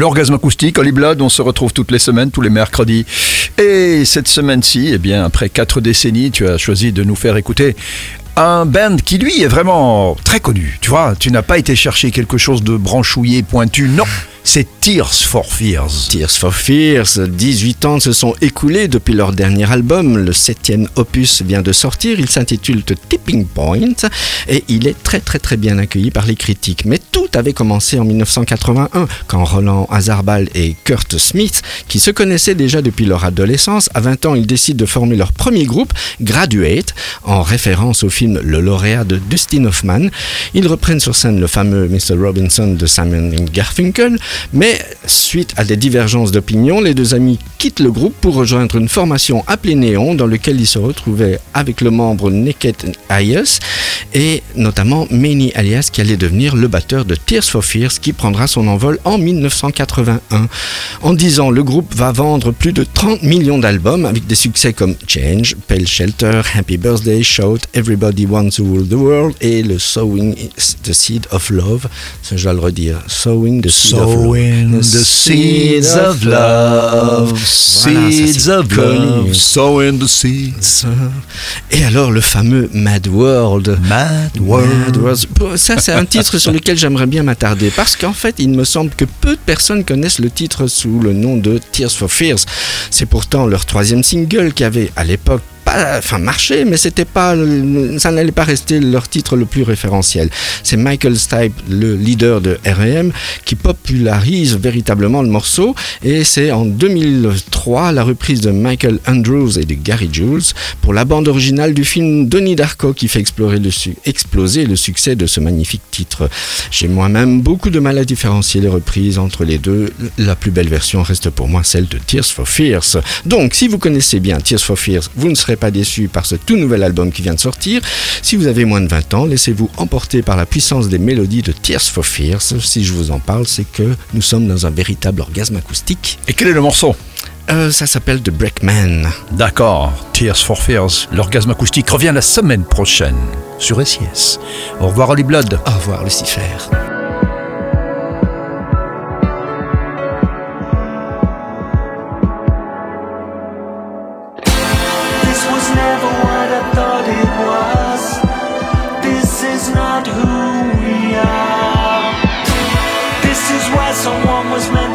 L'orgasme acoustique, Holly Blood, on se retrouve toutes les semaines, tous les mercredis. Et cette semaine-ci, eh bien, après quatre décennies, tu as choisi de nous faire écouter un band qui lui est vraiment très connu. Tu vois, tu n'as pas été chercher quelque chose de branchouillé, pointu, non c'est Tears for Fears. Tears for Fears, 18 ans se sont écoulés depuis leur dernier album. Le septième opus vient de sortir. Il s'intitule The Tipping Point et il est très très très bien accueilli par les critiques. Mais tout avait commencé en 1981 quand Roland Hazarbal et Kurt Smith, qui se connaissaient déjà depuis leur adolescence, à 20 ans, ils décident de former leur premier groupe, Graduate, en référence au film Le lauréat de Dustin Hoffman. Ils reprennent sur scène le fameux Mr. Robinson de Simon Garfunkel mais suite à des divergences d'opinion, les deux amis quittent le groupe pour rejoindre une formation appelée Néon dans laquelle ils se retrouvaient avec le membre Naked Ayers et notamment Manny Alias qui allait devenir le batteur de Tears for Fears qui prendra son envol en 1981. En 10 ans, le groupe va vendre plus de 30 millions d'albums avec des succès comme Change, Pale Shelter, Happy Birthday, Shout, Everybody Wants to Rule the World et le Sowing the Seed of Love. je dois le redire. Sowing the Seed of Love. Sowing the seeds of love, seeds of love, sowing the seeds. Et alors le fameux Mad World. Mad World. Ça, c'est un titre sur lequel j'aimerais bien m'attarder parce qu'en fait, il me semble que peu de personnes connaissent le titre sous le nom de Tears for Fears. C'est pourtant leur troisième single qui avait à l'époque enfin marché, mais c'était pas, ça n'allait pas rester leur titre le plus référentiel. C'est Michael Stipe, le leader de R.E.M., qui popularise véritablement le morceau, et c'est en 2003 la reprise de Michael Andrews et de Gary Jules pour la bande originale du film Donnie Darko qui fait exploser le succès de ce magnifique titre. J'ai moi-même beaucoup de mal à différencier les reprises entre les deux. La plus belle version reste pour moi celle de Tears for Fears. Donc, si vous connaissez bien Tears for Fears, vous ne serez pas déçu par ce tout nouvel album qui vient de sortir. Si vous avez moins de 20 ans, laissez-vous emporter par la puissance des mélodies de Tears for Fears. Si je vous en parle, c'est que nous sommes dans un véritable orgasme acoustique. Et quel est le morceau? Euh, ça s'appelle The Breakman. D'accord, Tears for Fears, l'orgasme acoustique revient la semaine prochaine sur SIS. Au revoir Holly Blood. Au revoir Lucifer. someone was meant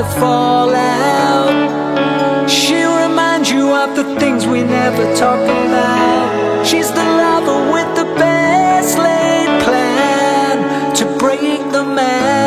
the fallout. She'll remind you of the things we never talk about. She's the lover with the best laid plan to break the man.